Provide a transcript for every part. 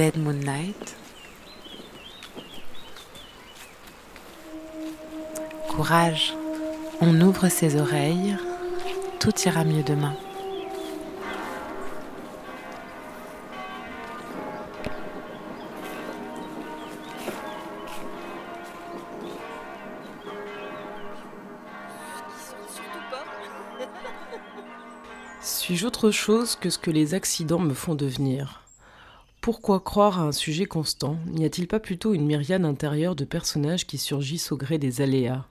Dead Moonlight. Courage, on ouvre ses oreilles, tout ira mieux demain. Suis-je autre chose que ce que les accidents me font devenir? Pourquoi croire à un sujet constant? N'y a-t-il pas plutôt une myriade intérieure de personnages qui surgissent au gré des aléas?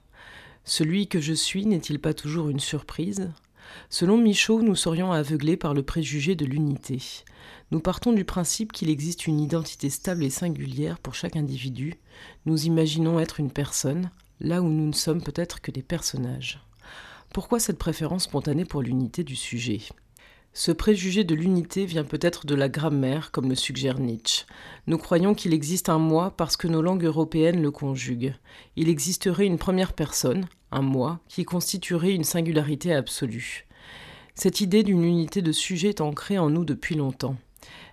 Celui que je suis n'est-il pas toujours une surprise? Selon Michaud, nous serions aveuglés par le préjugé de l'unité. Nous partons du principe qu'il existe une identité stable et singulière pour chaque individu. Nous imaginons être une personne, là où nous ne sommes peut-être que des personnages. Pourquoi cette préférence spontanée pour l'unité du sujet? Ce préjugé de l'unité vient peut-être de la grammaire, comme le suggère Nietzsche. Nous croyons qu'il existe un moi parce que nos langues européennes le conjuguent. Il existerait une première personne, un moi, qui constituerait une singularité absolue. Cette idée d'une unité de sujet est ancrée en nous depuis longtemps.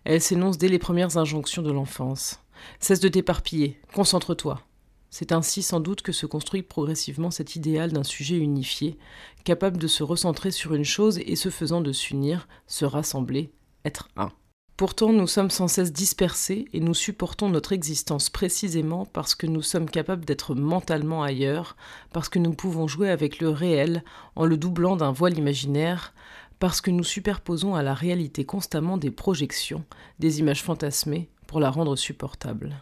Elle s'énonce dès les premières injonctions de l'enfance. Cesse de t'éparpiller, concentre-toi, c'est ainsi sans doute que se construit progressivement cet idéal d'un sujet unifié, capable de se recentrer sur une chose et se faisant de s'unir, se rassembler, être un. Pourtant, nous sommes sans cesse dispersés et nous supportons notre existence précisément parce que nous sommes capables d'être mentalement ailleurs, parce que nous pouvons jouer avec le réel en le doublant d'un voile imaginaire, parce que nous superposons à la réalité constamment des projections, des images fantasmées, pour la rendre supportable.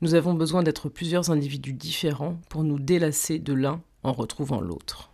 Nous avons besoin d'être plusieurs individus différents pour nous délasser de l'un en retrouvant l'autre.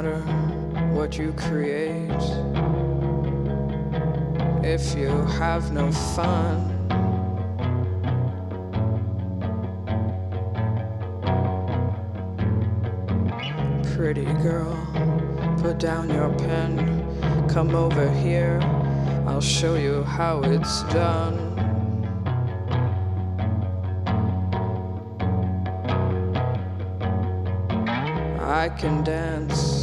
Matter what you create if you have no fun. Pretty girl, put down your pen, come over here, I'll show you how it's done. I can dance,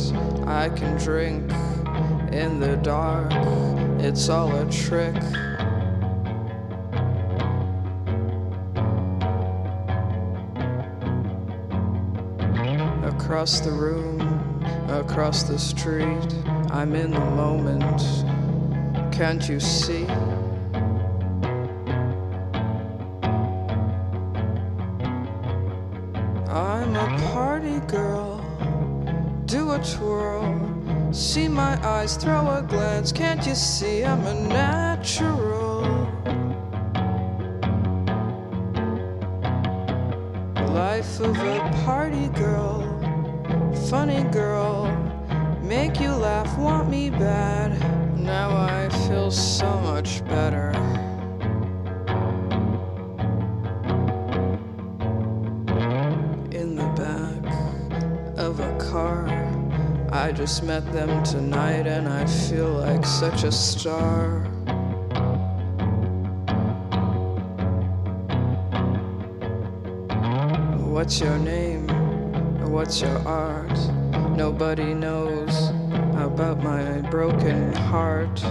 I can drink in the dark, it's all a trick. Across the room, across the street, I'm in the moment. Can't you see? Eyes, throw a glance. Can't you see I'm a natural? Life of a party girl, funny girl, make you laugh, want me bad. Now I feel so much better. I just met them tonight and I feel like such a star. What's your name? What's your art? Nobody knows about my broken heart.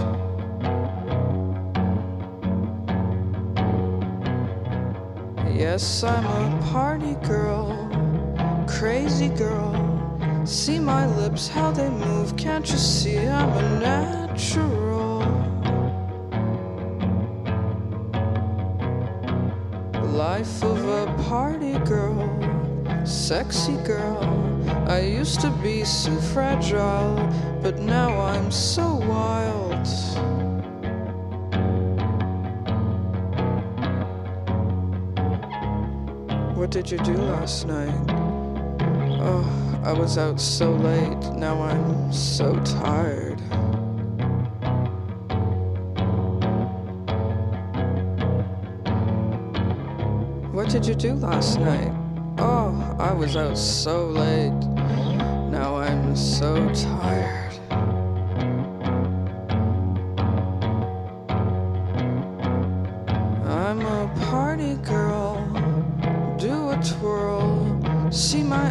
Yes, I'm a party girl, crazy girl. See my lips, how they move. Can't you see I'm a natural? Life of a party girl, sexy girl. I used to be so fragile, but now I'm so wild. What did you do last night? Oh, I was out so late, now I'm so tired. What did you do last night? Oh, I was out so late, now I'm so tired.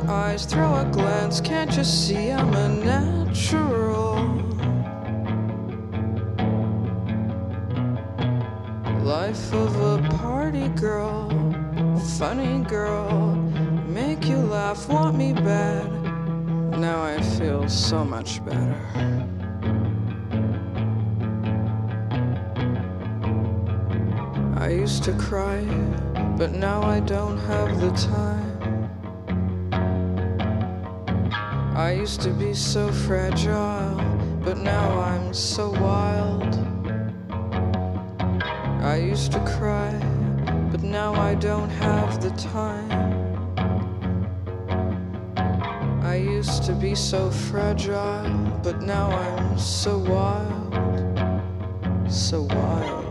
Eyes, throw a glance. Can't you see I'm a natural? Life of a party girl. Funny girl. Make you laugh, want me bad. Now I feel so much better. I used to cry, but now I don't have the time. I used to be so fragile, but now I'm so wild. I used to cry, but now I don't have the time. I used to be so fragile, but now I'm so wild, so wild.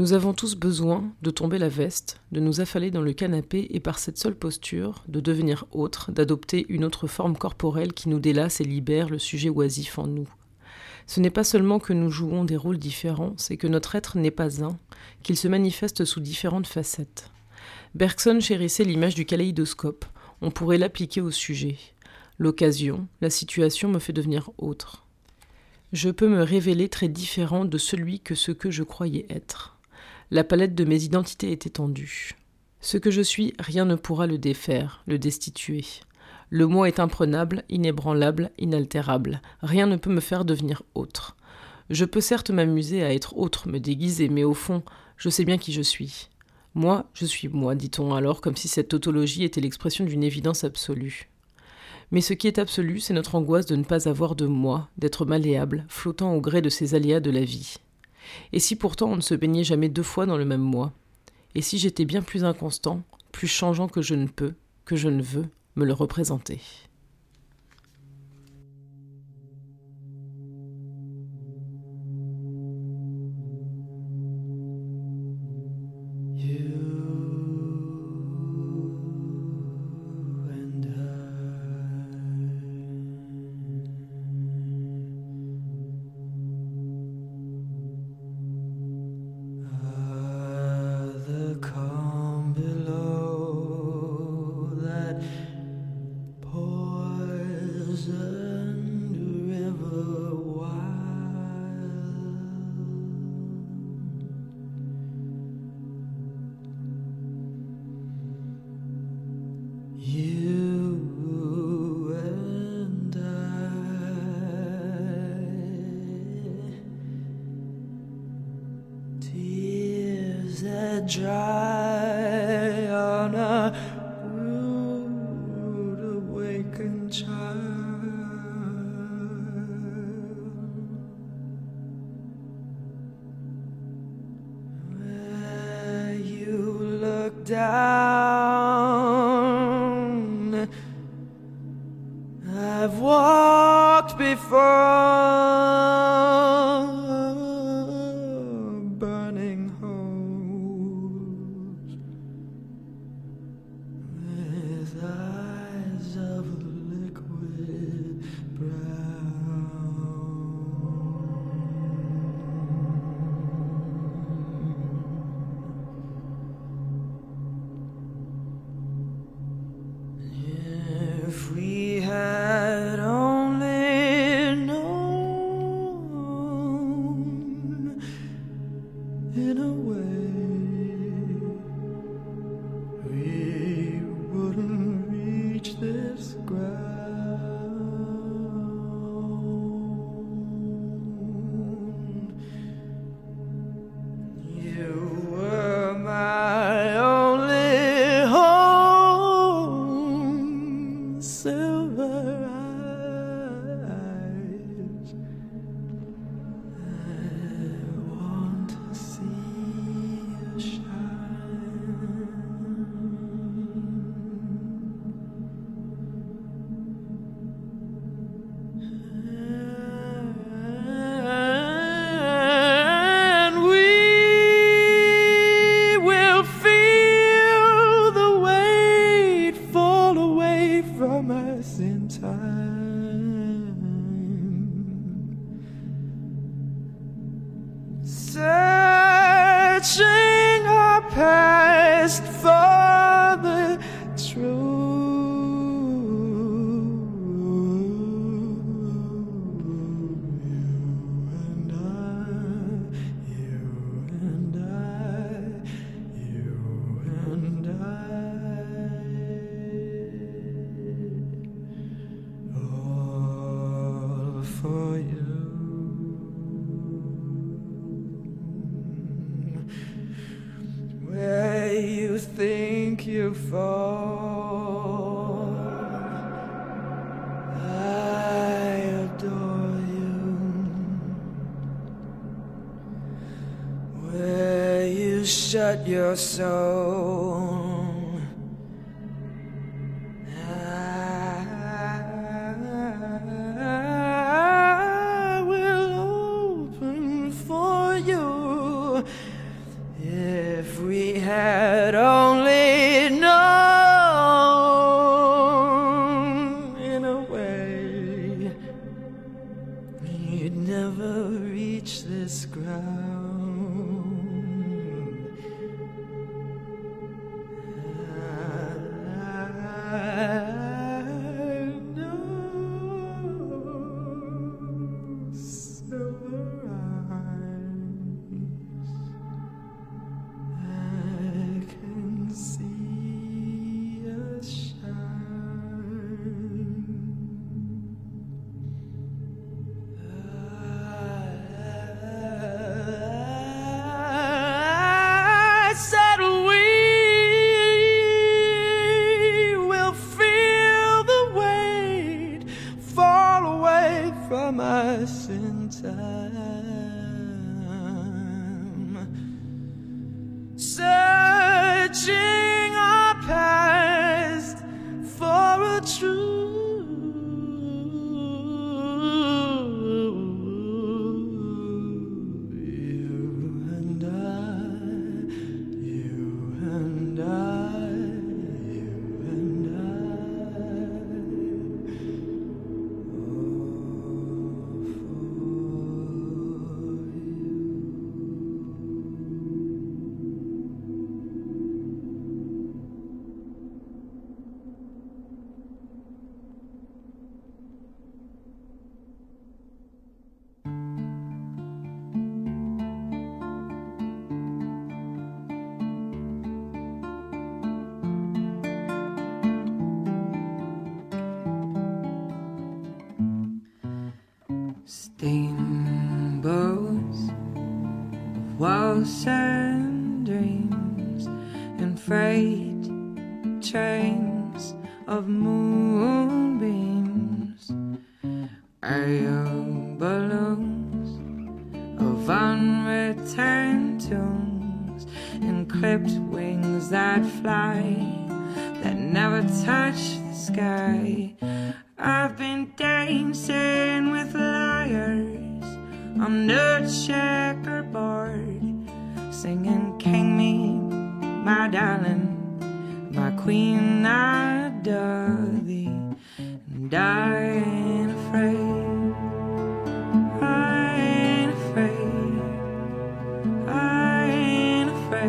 Nous avons tous besoin de tomber la veste, de nous affaler dans le canapé et par cette seule posture, de devenir autre, d'adopter une autre forme corporelle qui nous délasse et libère le sujet oisif en nous. Ce n'est pas seulement que nous jouons des rôles différents, c'est que notre être n'est pas un, qu'il se manifeste sous différentes facettes. Bergson chérissait l'image du kaléidoscope, on pourrait l'appliquer au sujet. L'occasion, la situation me fait devenir autre. Je peux me révéler très différent de celui que ce que je croyais être. La palette de mes identités est étendue. Ce que je suis, rien ne pourra le défaire, le destituer. Le moi est imprenable, inébranlable, inaltérable. Rien ne peut me faire devenir autre. Je peux certes m'amuser à être autre, me déguiser, mais au fond, je sais bien qui je suis. Moi, je suis moi, dit-on alors, comme si cette tautologie était l'expression d'une évidence absolue. Mais ce qui est absolu, c'est notre angoisse de ne pas avoir de moi, d'être malléable, flottant au gré de ces aléas de la vie. Et si pourtant on ne se baignait jamais deux fois dans le même moi Et si j'étais bien plus inconstant, plus changeant que je ne peux, que je ne veux, me le représenter? Before shut your soul.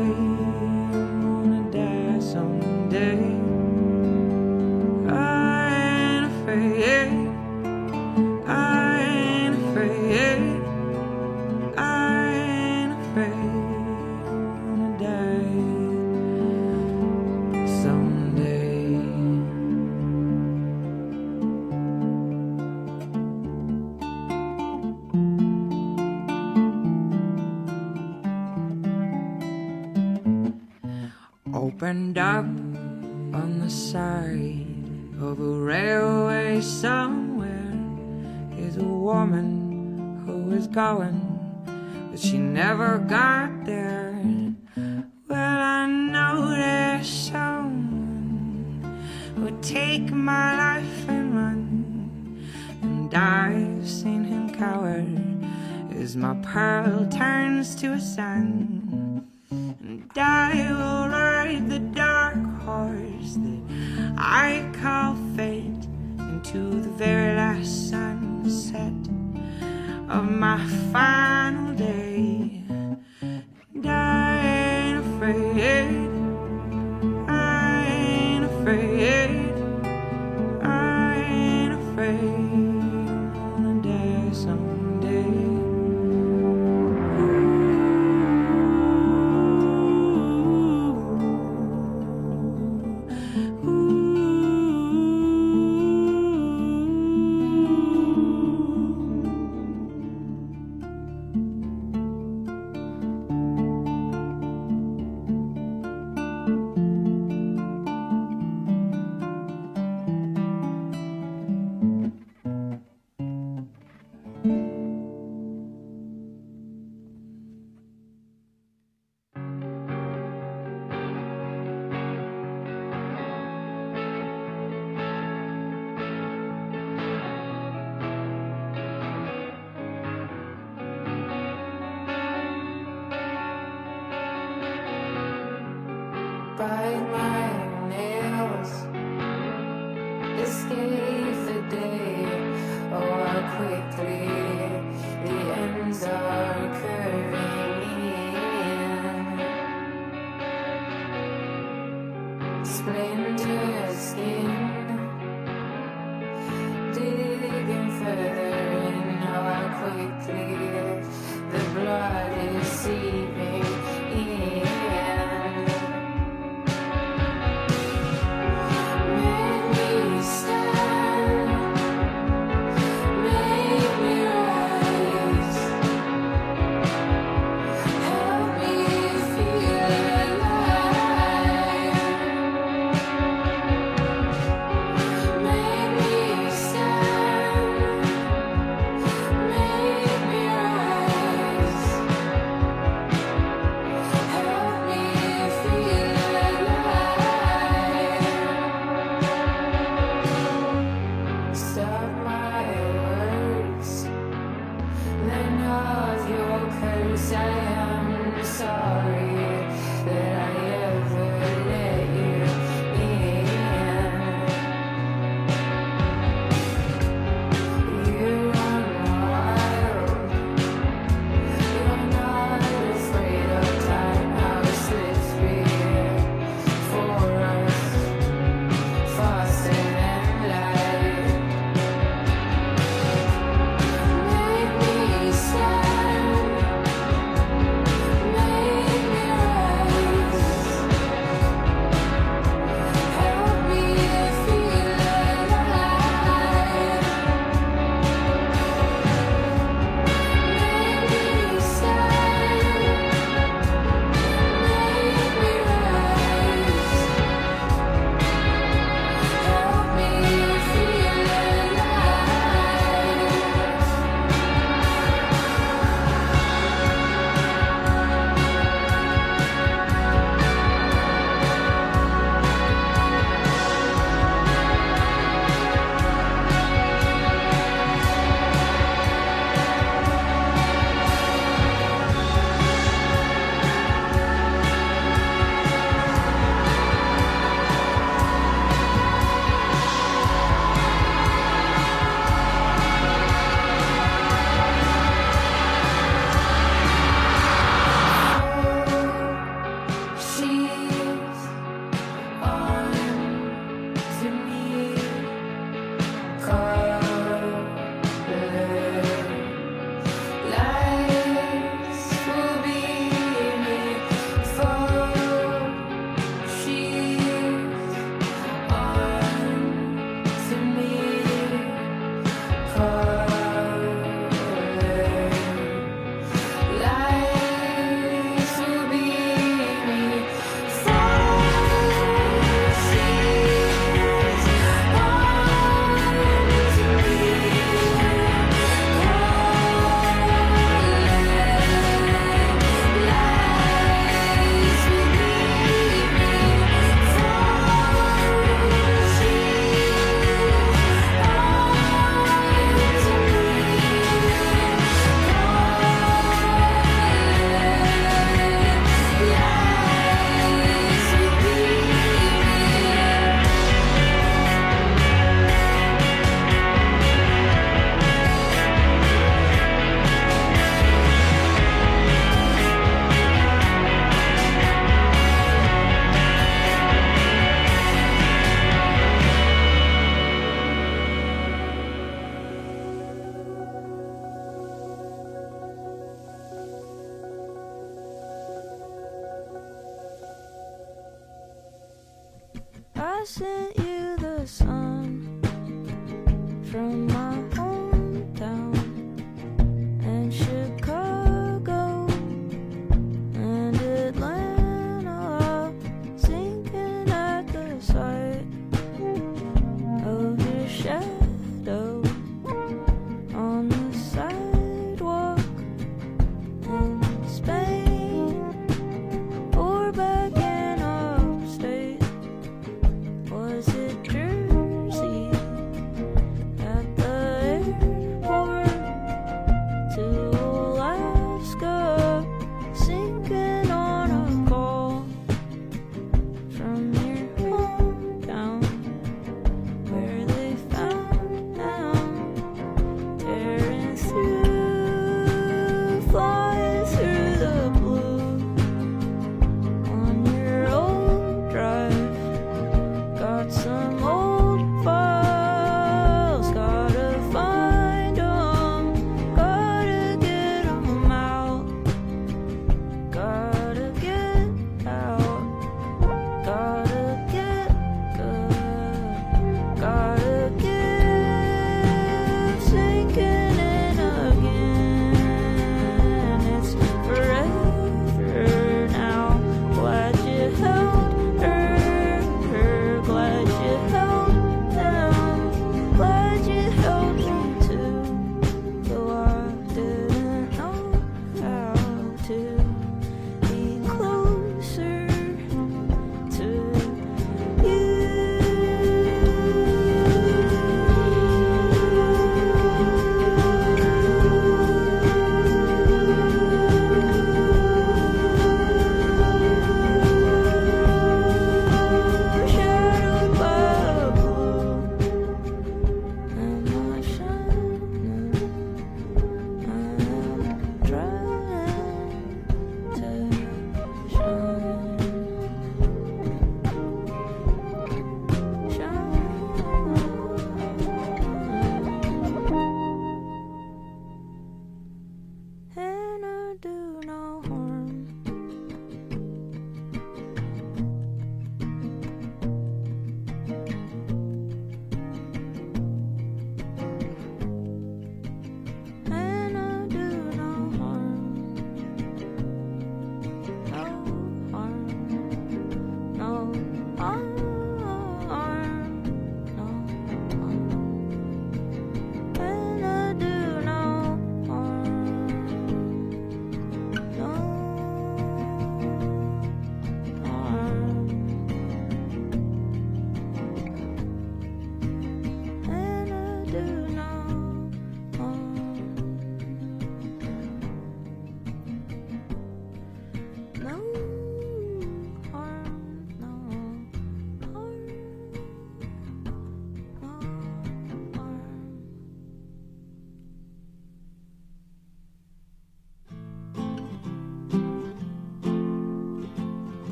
Ain't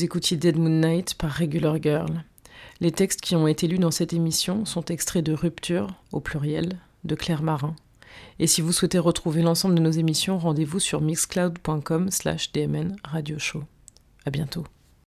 Vous écoutiez Dead Moon Night par Regular Girl. Les textes qui ont été lus dans cette émission sont extraits de Rupture, au pluriel, de Claire Marin. Et si vous souhaitez retrouver l'ensemble de nos émissions, rendez-vous sur mixcloud.com slash dmn radio show. À bientôt.